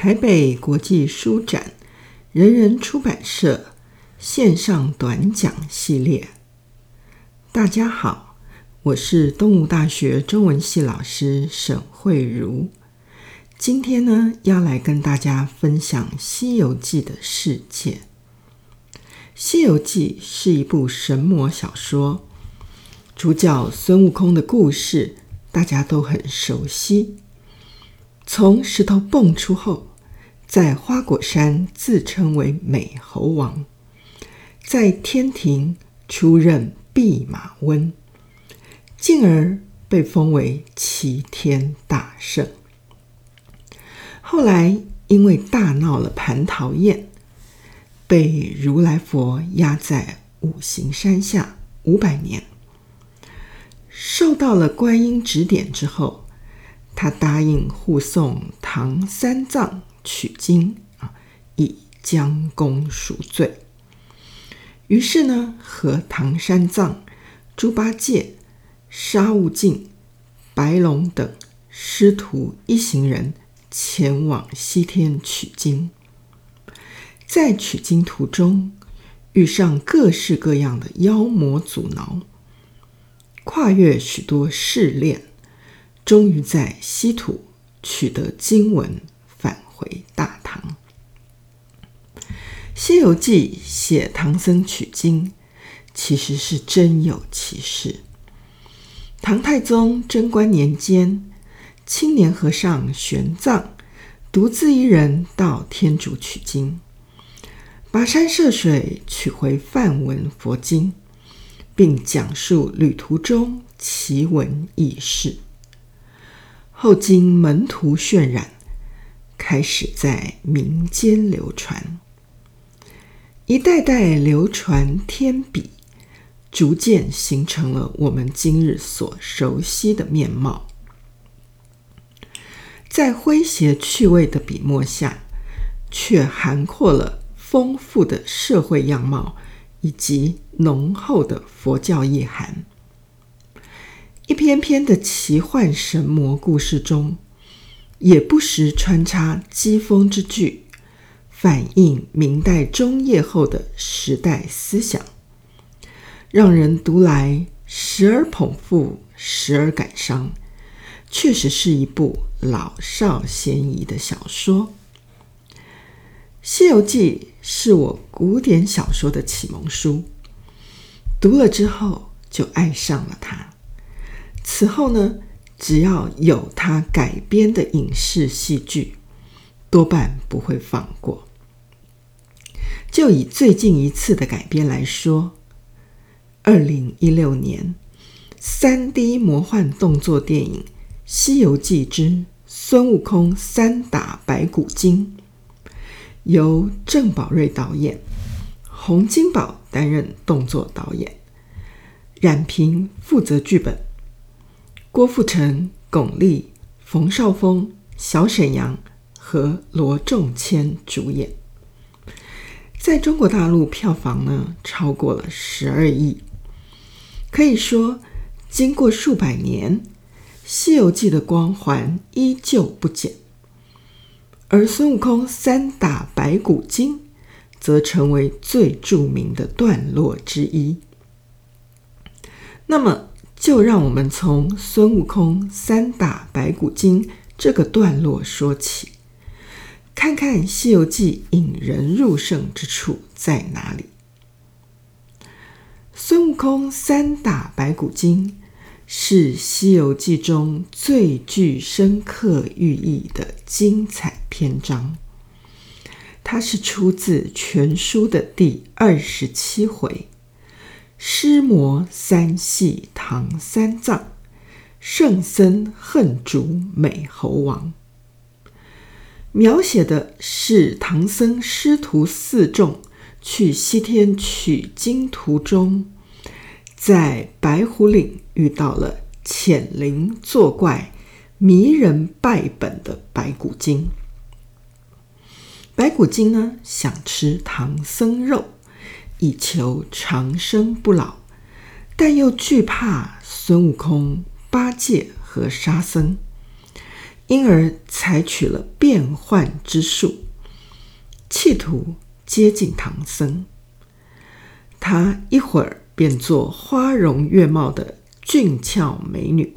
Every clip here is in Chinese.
台北国际书展人人出版社线上短讲系列。大家好，我是东吴大学中文系老师沈慧如。今天呢，要来跟大家分享《西游记》的世界。《西游记》是一部神魔小说，主角孙悟空的故事大家都很熟悉。从石头蹦出后，在花果山自称为美猴王，在天庭出任弼马温，进而被封为齐天大圣。后来因为大闹了蟠桃宴，被如来佛压在五行山下五百年。受到了观音指点之后，他答应护送唐三藏取经啊，以将功赎罪。于是呢，和唐三藏、猪八戒、沙悟净、白龙等师徒一行人。前往西天取经，在取经途中遇上各式各样的妖魔阻挠，跨越许多试炼，终于在西土取得经文，回大唐。《西游记》写唐僧取经，其实是真有其事。唐太宗贞观年间。青年和尚玄奘独自一人到天竺取经，跋山涉水取回梵文佛经，并讲述旅途中奇闻异事。后经门徒渲染，开始在民间流传，一代代流传天笔，逐渐形成了我们今日所熟悉的面貌。在诙谐趣味的笔墨下，却涵括了丰富的社会样貌以及浓厚的佛教意涵。一篇篇的奇幻神魔故事中，也不时穿插讥讽之句，反映明代中叶后的时代思想，让人读来时而捧腹，时而感伤。确实是一部老少咸宜的小说，《西游记》是我古典小说的启蒙书，读了之后就爱上了它。此后呢，只要有他改编的影视戏剧，多半不会放过。就以最近一次的改编来说，二零一六年三 D 魔幻动作电影。《西游记之孙悟空三打白骨精》由郑宝瑞导演，洪金宝担任动作导演，冉平负责剧本，郭富城、巩俐、冯绍峰、小沈阳和罗仲谦主演。在中国大陆票房呢，超过了十二亿，可以说经过数百年。《西游记》的光环依旧不减，而孙悟空三打白骨精则成为最著名的段落之一。那么，就让我们从孙悟空三打白骨精这个段落说起，看看《西游记》引人入胜之处在哪里。孙悟空三打白骨精。是《西游记》中最具深刻寓意的精彩篇章。它是出自全书的第二十七回：“尸魔三系唐三藏，圣僧恨逐美猴王。”描写的是唐僧师徒四众去西天取经途中。在白虎岭遇到了潜灵作怪、迷人败本的白骨精。白骨精呢，想吃唐僧肉，以求长生不老，但又惧怕孙悟空、八戒和沙僧，因而采取了变幻之术，企图接近唐僧。他一会儿变作花容月貌的俊俏美女，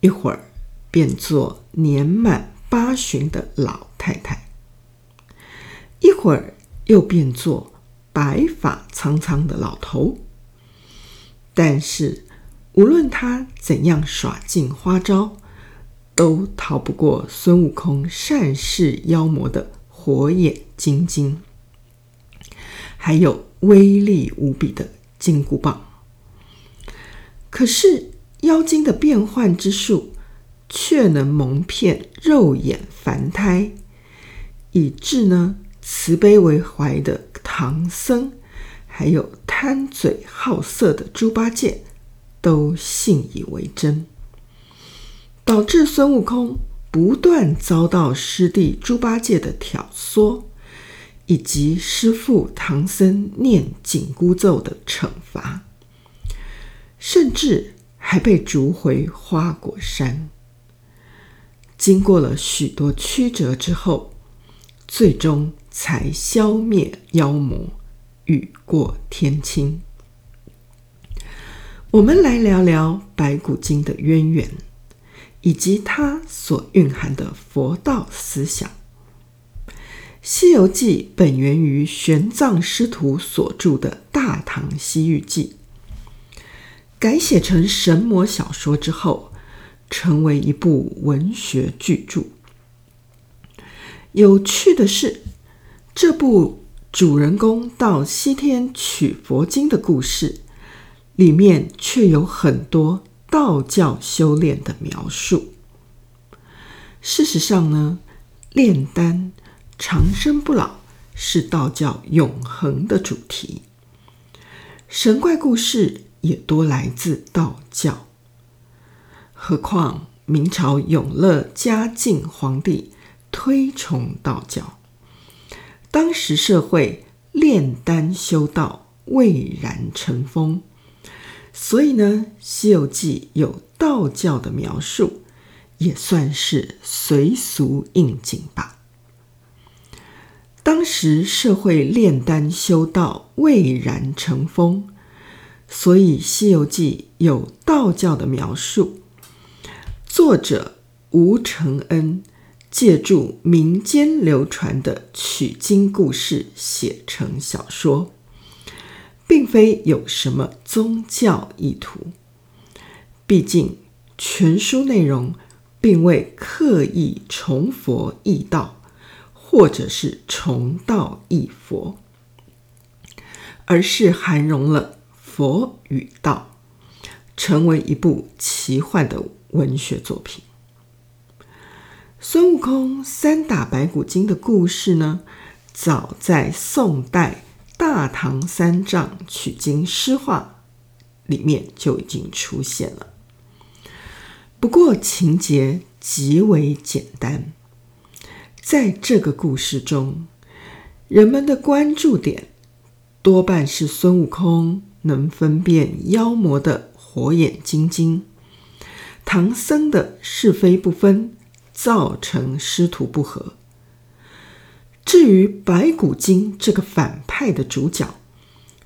一会儿变作年满八旬的老太太，一会儿又变作白发苍苍的老头。但是，无论他怎样耍尽花招，都逃不过孙悟空善释妖魔的火眼金睛，还有威力无比的金箍棒。可是妖精的变幻之术，却能蒙骗肉眼凡胎，以致呢慈悲为怀的唐僧，还有贪嘴好色的猪八戒，都信以为真。导致孙悟空不断遭到师弟猪八戒的挑唆，以及师父唐僧念紧箍咒的惩罚，甚至还被逐回花果山。经过了许多曲折之后，最终才消灭妖魔，雨过天晴。我们来聊聊白骨精的渊源。以及它所蕴含的佛道思想，《西游记》本源于玄奘师徒所著的《大唐西域记》，改写成神魔小说之后，成为一部文学巨著。有趣的是，这部主人公到西天取佛经的故事，里面却有很多。道教修炼的描述。事实上呢，炼丹长生不老是道教永恒的主题。神怪故事也多来自道教。何况明朝永乐嘉靖皇帝推崇道教，当时社会炼丹修道，蔚然成风。所以呢，《西游记》有道教的描述，也算是随俗应景吧。当时社会炼丹修道，蔚然成风，所以《西游记》有道教的描述。作者吴承恩借助民间流传的取经故事写成小说。并非有什么宗教意图，毕竟全书内容并未刻意崇佛异道，或者是崇道异佛，而是涵容了佛与道，成为一部奇幻的文学作品。孙悟空三打白骨精的故事呢，早在宋代。《大唐三藏取经诗话》里面就已经出现了，不过情节极为简单。在这个故事中，人们的关注点多半是孙悟空能分辨妖魔的火眼金睛，唐僧的是非不分，造成师徒不和。至于白骨精这个反派的主角，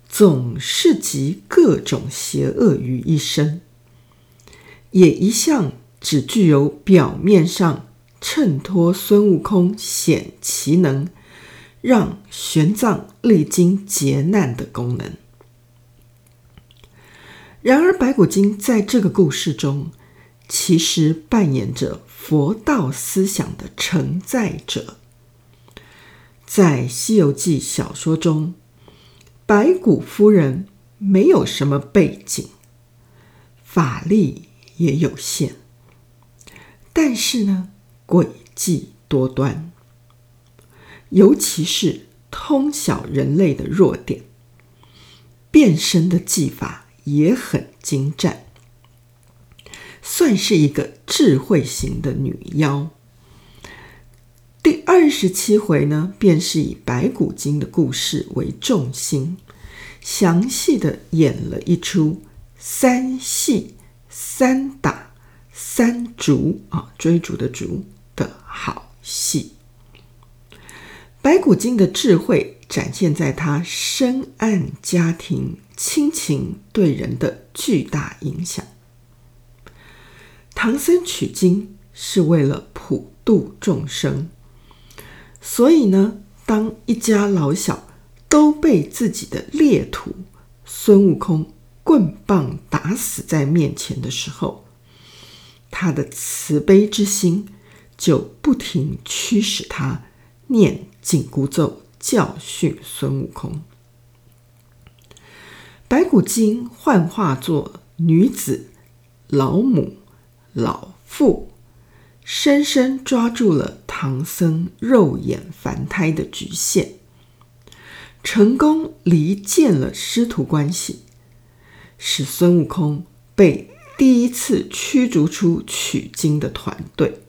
总是集各种邪恶于一身，也一向只具有表面上衬托孙悟空显其能，让玄奘历经劫难的功能。然而，白骨精在这个故事中，其实扮演着佛道思想的承载者。在《西游记》小说中，白骨夫人没有什么背景，法力也有限，但是呢，诡计多端，尤其是通晓人类的弱点，变身的技法也很精湛，算是一个智慧型的女妖。第二十七回呢，便是以白骨精的故事为重心，详细的演了一出三戏三打三逐啊，追逐的逐的好戏。白骨精的智慧展现在她深谙家庭亲情对人的巨大影响。唐僧取经是为了普度众生，所以呢，当一家老小都被自己的猎徒孙悟空棍棒打死在面前的时候，他的慈悲之心就不停驱使他念紧箍咒教训孙悟空。白骨精幻化作女子、老母、老妇，深深抓住了唐僧肉眼凡胎的局限，成功离间了师徒关系，使孙悟空被第一次驱逐出取经的团队。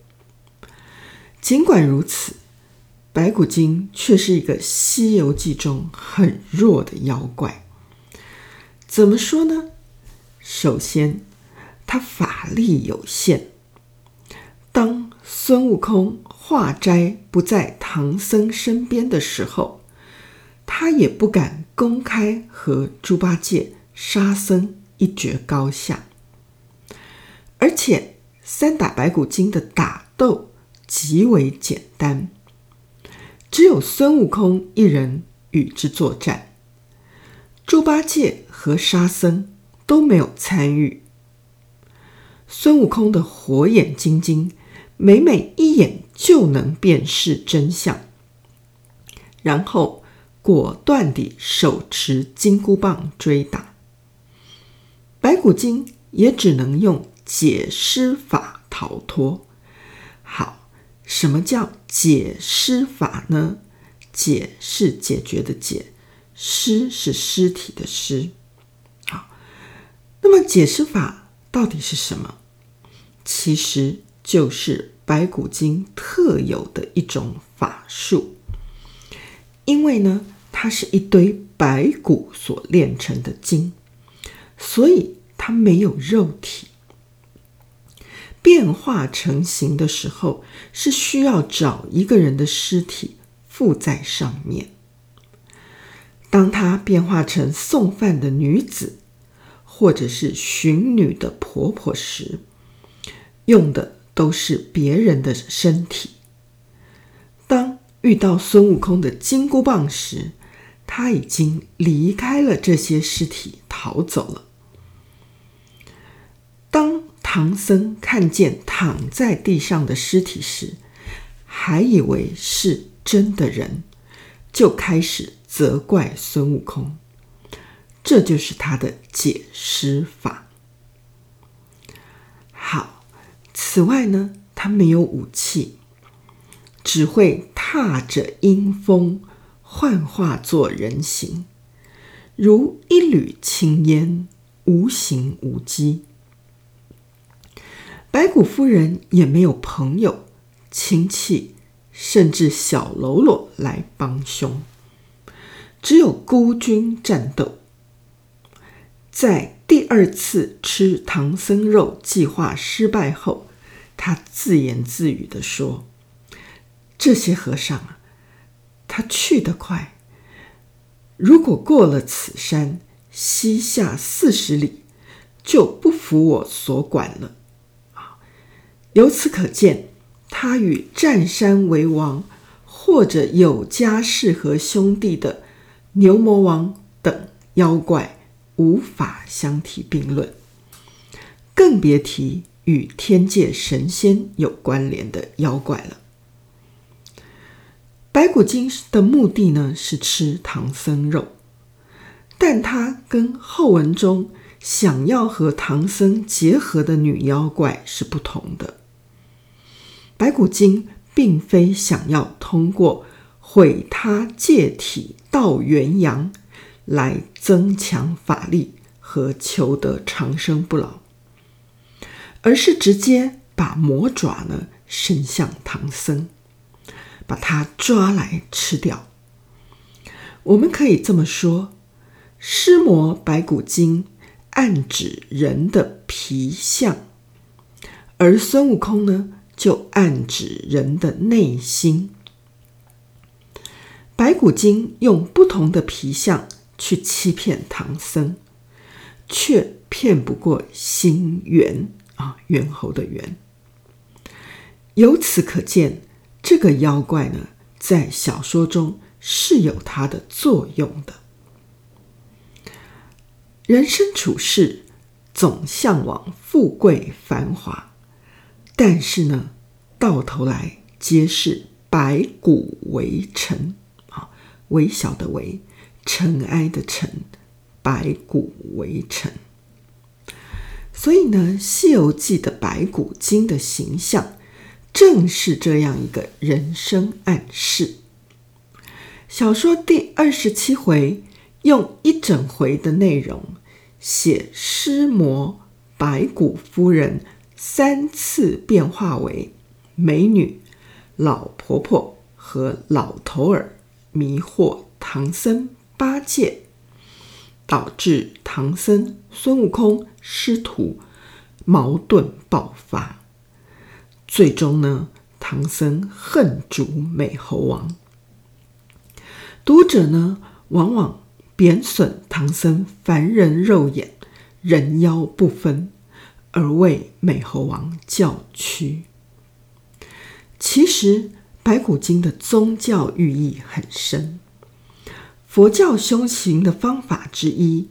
尽管如此，白骨精却是一个《西游记》中很弱的妖怪。怎么说呢？首先，他法力有限。当孙悟空化斋不在唐僧身边的时候，他也不敢公开和猪八戒、沙僧一决高下。而且，三打白骨精的打斗极为简单，只有孙悟空一人与之作战，猪八戒和沙僧都没有参与。孙悟空的火眼金睛，每每一眼就能辨识真相，然后果断地手持金箍棒追打。白骨精也只能用解尸法逃脱。好，什么叫解尸法呢？解是解决的解，尸是尸体的尸。好，那么解尸法到底是什么？其实就是白骨精特有的一种法术，因为呢，它是一堆白骨所炼成的精，所以它没有肉体。变化成形的时候，是需要找一个人的尸体附在上面。当它变化成送饭的女子，或者是寻女的婆婆时，用的都是别人的身体。当遇到孙悟空的金箍棒时，他已经离开了这些尸体，逃走了。当唐僧看见躺在地上的尸体时，还以为是真的人，就开始责怪孙悟空。这就是他的解释法。好此外呢，他没有武器，只会踏着阴风幻化作人形，如一缕青烟，无形无迹。白骨夫人也没有朋友、亲戚，甚至小喽啰来帮凶，只有孤军战斗。在第二次吃唐僧肉计划失败后，他自言自语地说：“这些和尚啊，他去得快，如果过了此山，西下四十里，就不服我所管了。”由此可见，他与占山为王或者有家室和兄弟的牛魔王等妖怪无法相提并论，更别提。与天界神仙有关联的妖怪了。白骨精的目的呢，是吃唐僧肉，但他跟后文中想要和唐僧结合的女妖怪是不同的。白骨精并非想要通过毁他界体到元阳来增强法力和求得长生不老。而是直接把魔爪呢伸向唐僧，把他抓来吃掉。我们可以这么说：尸魔白骨精暗指人的皮相，而孙悟空呢，就暗指人的内心。白骨精用不同的皮相去欺骗唐僧，却骗不过心猿啊，猿猴的猿。由此可见，这个妖怪呢，在小说中是有它的作用的。人生处世，总向往富贵繁华，但是呢，到头来皆是白骨为尘啊。微小的微，尘埃的尘，白骨为尘。所以呢，《西游记》的白骨精的形象，正是这样一个人生暗示。小说第二十七回，用一整回的内容，写尸魔白骨夫人三次变化为美女、老婆婆和老头儿。迷惑唐僧八戒，导致唐僧、孙悟空师徒矛盾爆发。最终呢，唐僧恨逐美猴王。读者呢，往往贬损唐僧凡人肉眼，人妖不分，而为美猴王叫屈。其实。白骨精的宗教寓意很深，佛教修行的方法之一，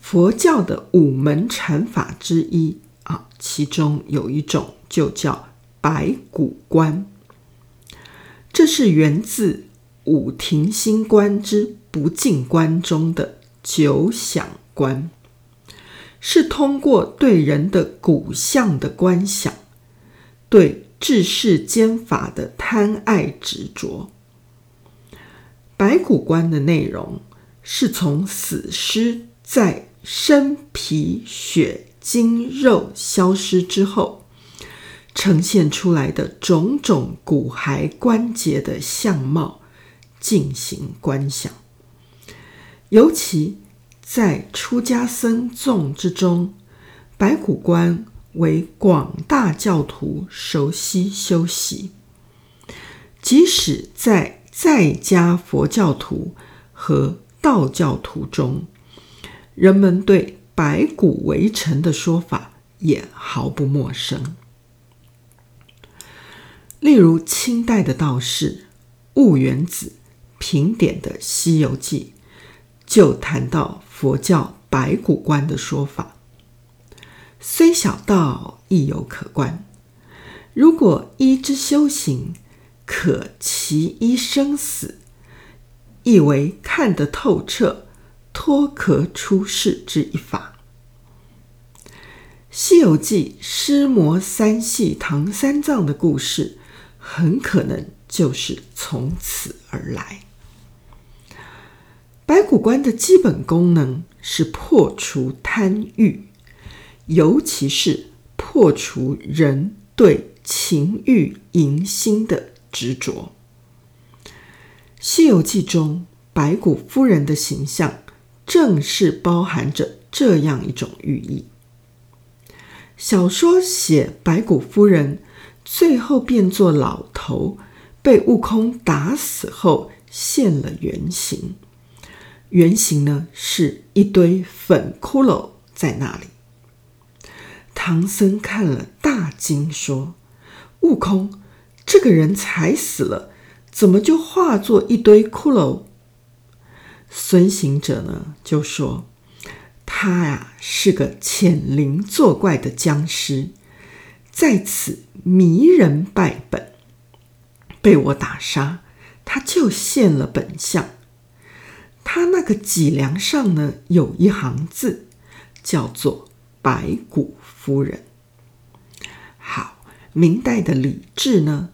佛教的五门禅法之一啊，其中有一种就叫白骨观，这是源自五停心观之不净观中的九想观，是通过对人的骨相的观想，对。治世间法的贪爱执着，白骨观的内容是从死尸在身皮血筋肉消失之后，呈现出来的种种骨骸关节的相貌进行观想，尤其在出家僧众之中，白骨观。为广大教徒熟悉修习，即使在在家佛教徒和道教徒中，人们对“白骨为尘”的说法也毫不陌生。例如，清代的道士悟圆子评点的《西游记》，就谈到佛教“白骨观”的说法。虽小道，亦有可观。如果依之修行，可其一生死，亦为看得透彻、脱壳出世之一法。《西游记》尸魔三系唐三藏的故事，很可能就是从此而来。白骨观的基本功能是破除贪欲。尤其是破除人对情欲淫心的执着，《西游记》中白骨夫人的形象正是包含着这样一种寓意。小说写白骨夫人最后变作老头，被悟空打死后现了原形，原形呢是一堆粉骷髅在那里。唐僧看了大惊，说：“悟空，这个人才死了，怎么就化作一堆骷髅？”孙行者呢就说：“他呀是个潜灵作怪的僵尸，在此迷人败本，被我打杀，他就现了本相。他那个脊梁上呢有一行字，叫做。”白骨夫人。好，明代的李治呢，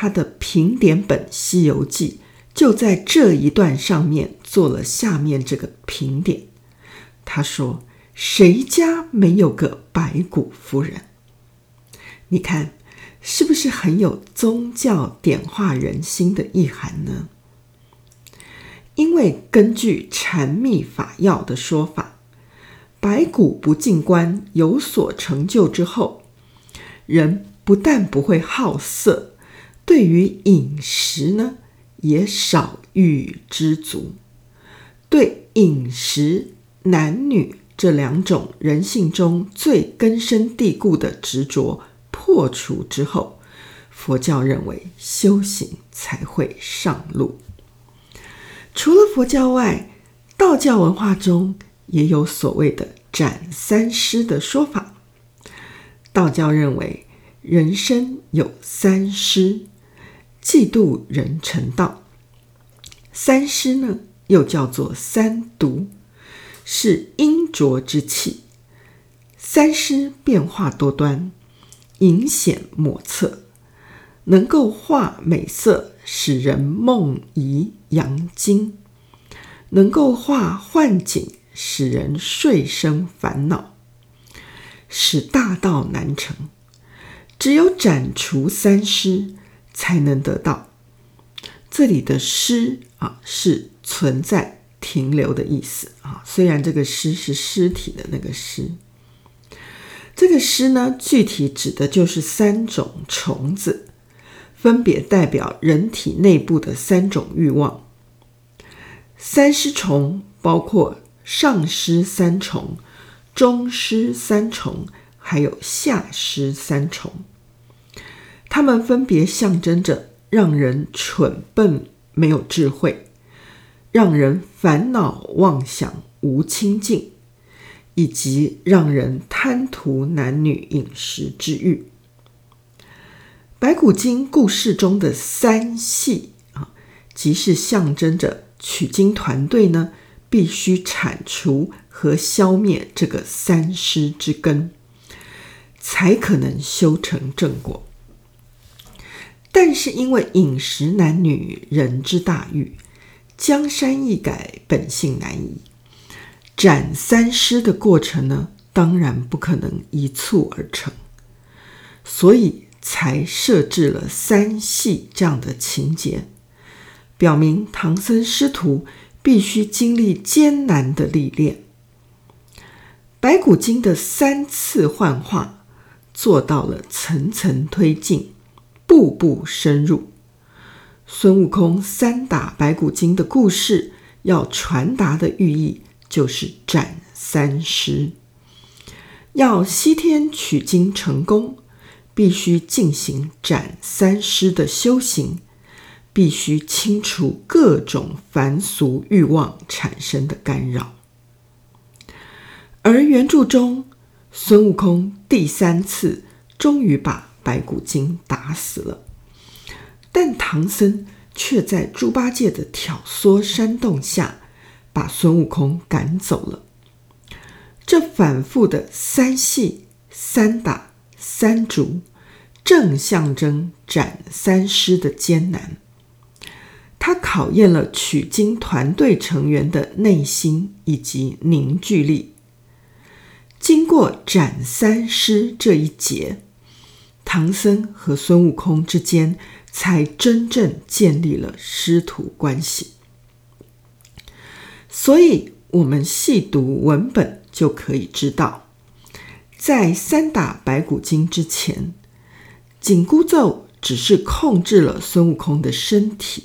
他的评点本《西游记》就在这一段上面做了下面这个评点。他说：“谁家没有个白骨夫人？”你看，是不是很有宗教点化人心的意涵呢？因为根据禅密法要的说法。白骨不净观有所成就之后，人不但不会好色，对于饮食呢，也少欲知足。对饮食、男女这两种人性中最根深蒂固的执着破除之后，佛教认为修行才会上路。除了佛教外，道教文化中也有所谓的斩三尸的说法。道教认为人生有三尸，嫉妒人成道。三尸呢，又叫做三毒，是阴浊之气。三尸变化多端，隐显莫测，能够化美色，使人梦遗阳精；能够化幻境，使人睡生烦恼，使大道难成。只有斩除三尸，才能得到。这里的尸啊，是存在、停留的意思啊。虽然这个尸是尸体的那个尸，这个尸呢，具体指的就是三种虫子，分别代表人体内部的三种欲望。三尸虫包括上尸三虫、中尸三虫，还有下尸三虫。它们分别象征着让人蠢笨、没有智慧，让人烦恼妄想无清净，以及让人贪图男女饮食之欲。白骨精故事中的三系啊，即是象征着取经团队呢，必须铲除和消灭这个三尸之根，才可能修成正果。但是因为饮食男女人之大欲，江山易改，本性难移。斩三尸的过程呢，当然不可能一蹴而成，所以。才设置了三系这样的情节，表明唐僧师徒必须经历艰难的历练。白骨精的三次幻化，做到了层层推进，步步深入。孙悟空三打白骨精的故事，要传达的寓意就是斩三尸，要西天取经成功。必须进行斩三尸的修行，必须清除各种凡俗欲望产生的干扰。而原著中，孙悟空第三次终于把白骨精打死了，但唐僧却在猪八戒的挑唆煽动下，把孙悟空赶走了。这反复的三戏三打。三逐正象征斩三尸的艰难，它考验了取经团队成员的内心以及凝聚力。经过斩三尸这一劫，唐僧和孙悟空之间才真正建立了师徒关系。所以，我们细读文本就可以知道。在三打白骨精之前，紧箍咒只是控制了孙悟空的身体，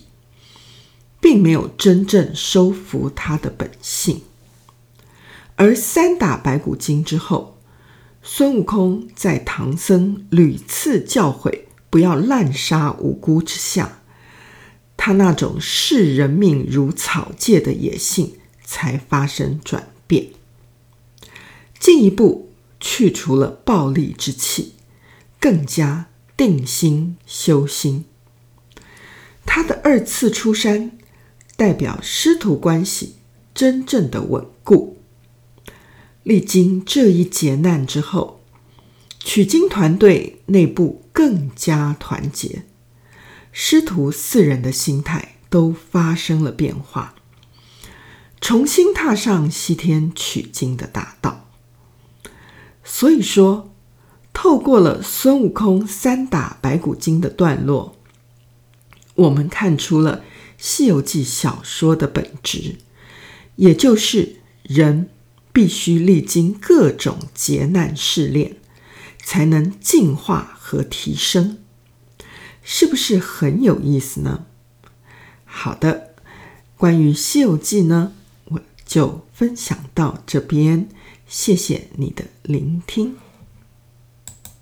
并没有真正收服他的本性。而三打白骨精之后，孙悟空在唐僧屡次教诲不要滥杀无辜之下，他那种视人命如草芥的野性才发生转变，进一步。去除了暴戾之气，更加定心修心。他的二次出山，代表师徒关系真正的稳固。历经这一劫难之后，取经团队内部更加团结，师徒四人的心态都发生了变化，重新踏上西天取经的大道。所以说，透过了孙悟空三打白骨精的段落，我们看出了《西游记》小说的本质，也就是人必须历经各种劫难试炼，才能进化和提升，是不是很有意思呢？好的，关于《西游记》呢，我就分享到这边，谢谢你的聆听。